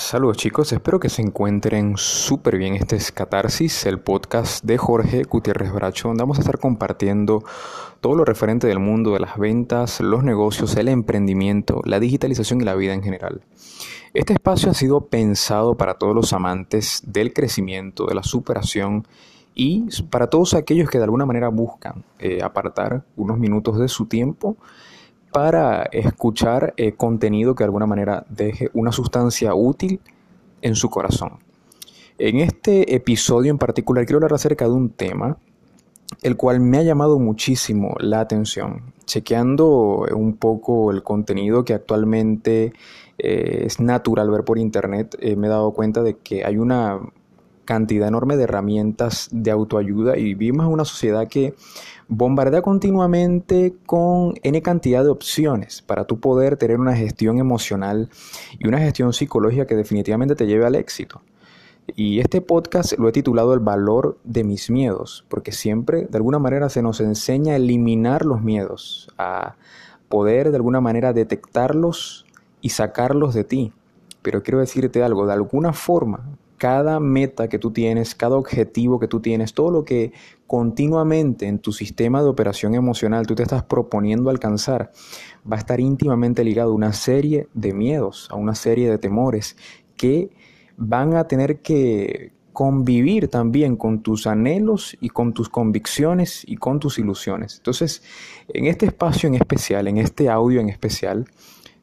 Saludos chicos, espero que se encuentren súper bien. Este es Catarsis, el podcast de Jorge Gutiérrez Bracho, donde vamos a estar compartiendo todo lo referente del mundo de las ventas, los negocios, el emprendimiento, la digitalización y la vida en general. Este espacio ha sido pensado para todos los amantes del crecimiento, de la superación y para todos aquellos que de alguna manera buscan eh, apartar unos minutos de su tiempo para escuchar eh, contenido que de alguna manera deje una sustancia útil en su corazón. En este episodio en particular quiero hablar acerca de un tema el cual me ha llamado muchísimo la atención. Chequeando un poco el contenido que actualmente eh, es natural ver por internet, eh, me he dado cuenta de que hay una cantidad enorme de herramientas de autoayuda y vivimos en una sociedad que bombardea continuamente con N cantidad de opciones para tú poder tener una gestión emocional y una gestión psicológica que definitivamente te lleve al éxito. Y este podcast lo he titulado El valor de mis miedos, porque siempre de alguna manera se nos enseña a eliminar los miedos, a poder de alguna manera detectarlos y sacarlos de ti. Pero quiero decirte algo, de alguna forma cada meta que tú tienes, cada objetivo que tú tienes, todo lo que continuamente en tu sistema de operación emocional tú te estás proponiendo alcanzar, va a estar íntimamente ligado a una serie de miedos, a una serie de temores que van a tener que convivir también con tus anhelos y con tus convicciones y con tus ilusiones. Entonces, en este espacio en especial, en este audio en especial,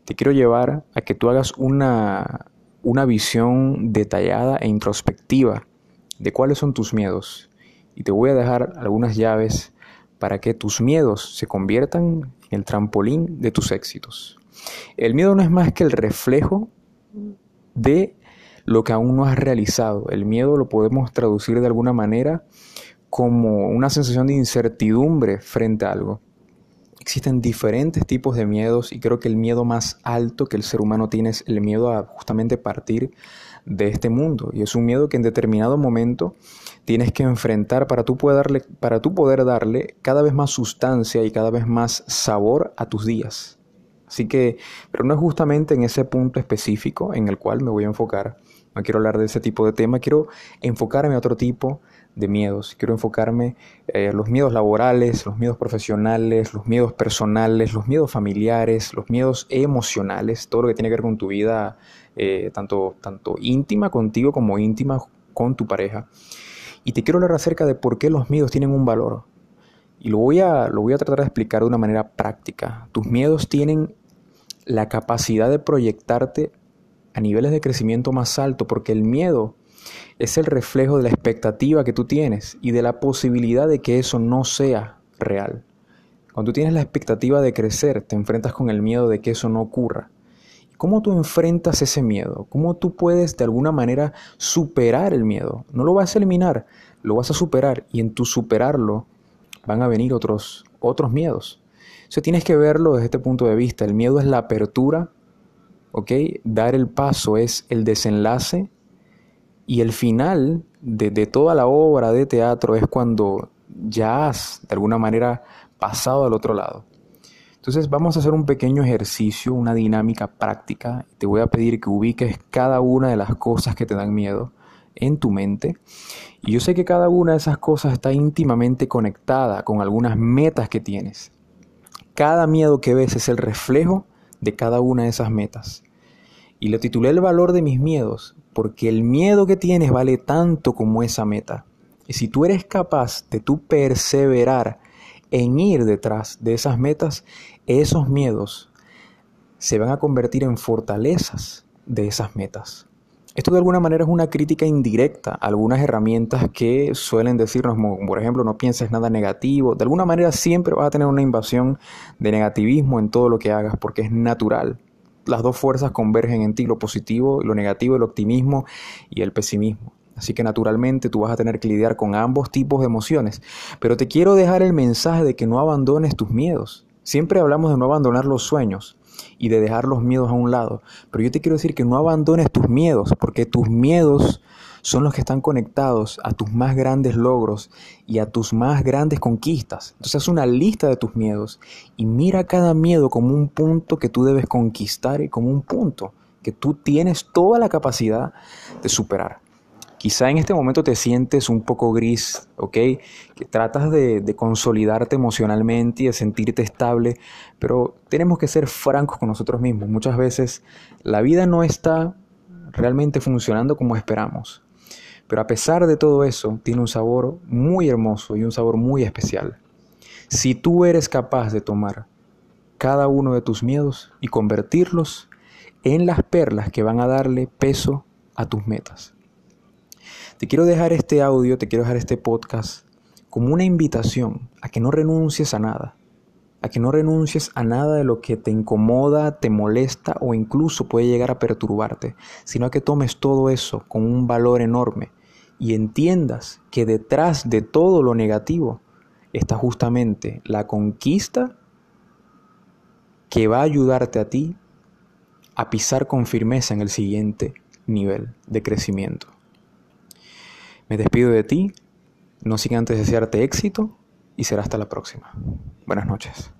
te quiero llevar a que tú hagas una una visión detallada e introspectiva de cuáles son tus miedos. Y te voy a dejar algunas llaves para que tus miedos se conviertan en el trampolín de tus éxitos. El miedo no es más que el reflejo de lo que aún no has realizado. El miedo lo podemos traducir de alguna manera como una sensación de incertidumbre frente a algo. Existen diferentes tipos de miedos y creo que el miedo más alto que el ser humano tiene es el miedo a justamente partir de este mundo. Y es un miedo que en determinado momento tienes que enfrentar para tú, poder darle, para tú poder darle cada vez más sustancia y cada vez más sabor a tus días. Así que, pero no es justamente en ese punto específico en el cual me voy a enfocar. No quiero hablar de ese tipo de tema, quiero enfocarme a otro tipo miedos. Quiero enfocarme en eh, los miedos laborales, los miedos profesionales, los miedos personales, los miedos familiares, los miedos emocionales, todo lo que tiene que ver con tu vida, eh, tanto, tanto íntima contigo como íntima con tu pareja. Y te quiero hablar acerca de por qué los miedos tienen un valor. Y lo voy a, lo voy a tratar de explicar de una manera práctica. Tus miedos tienen la capacidad de proyectarte a niveles de crecimiento más alto, porque el miedo es el reflejo de la expectativa que tú tienes y de la posibilidad de que eso no sea real. Cuando tú tienes la expectativa de crecer, te enfrentas con el miedo de que eso no ocurra. ¿Cómo tú enfrentas ese miedo? ¿Cómo tú puedes de alguna manera superar el miedo? No lo vas a eliminar, lo vas a superar y en tu superarlo van a venir otros, otros miedos. Eso tienes que verlo desde este punto de vista. El miedo es la apertura, ¿ok? Dar el paso es el desenlace y el final de, toda la obra de teatro es cuando ya has de alguna manera pasado al otro lado. Entonces vamos a hacer un pequeño ejercicio, una dinámica práctica. Te voy a pedir que ubiques cada una de las cosas que te dan miedo en tu mente. Y yo sé que cada una de esas cosas está íntimamente conectada con algunas metas que tienes. Cada miedo que ves es el reflejo de cada una de esas metas. Y le titulé el valor de mis miedos porque el miedo que tienes vale tanto como esa meta. Y si tú eres capaz de tú perseverar en ir detrás de esas metas, esos miedos se van a convertir en fortalezas de esas metas. Esto de alguna manera es una crítica indirecta a algunas herramientas que suelen decirnos, por ejemplo, no pienses nada negativo. De alguna manera siempre vas a tener una invasión de negativismo en todo lo que hagas porque es natural las dos fuerzas convergen en ti, lo positivo, lo negativo, el optimismo y el pesimismo. Así que naturalmente tú vas a tener que lidiar con ambos tipos de emociones. Pero te quiero dejar el mensaje de que no abandones tus miedos. Siempre hablamos de no abandonar los sueños y de dejar los miedos a un lado. Pero yo te quiero decir que no abandones tus miedos, porque tus miedos son los que están conectados a tus más grandes logros y a tus más grandes conquistas. Entonces haz una lista de tus miedos y mira cada miedo como un punto que tú debes conquistar y como un punto que tú tienes toda la capacidad de superar. Quizá en este momento te sientes un poco gris, ¿ok? Que tratas de, de, consolidarte emocionalmente y de sentirte estable, pero tenemos que ser francos con nosotros mismos. Muchas veces la vida no está realmente funcionando como esperamos. Pero a pesar de todo eso, tiene un sabor muy hermoso y un sabor muy especial. Si tú eres capaz de tomar cada uno de tus miedos y convertirlos en las perlas que van a darle peso a tus metas. Te quiero dejar este audio, te quiero dejar este podcast como una invitación a que no renuncies a nada, a que no renuncies a nada de lo que te incomoda, te molesta o incluso puede llegar a perturbarte, sino a que tomes todo eso con un valor enorme y entiendas que detrás de todo lo negativo está justamente la conquista que va a ayudarte a ti a pisar con firmeza en el siguiente nivel de crecimiento. Me despido de ti, no sin antes desearte éxito y será hasta la próxima. Buenas noches.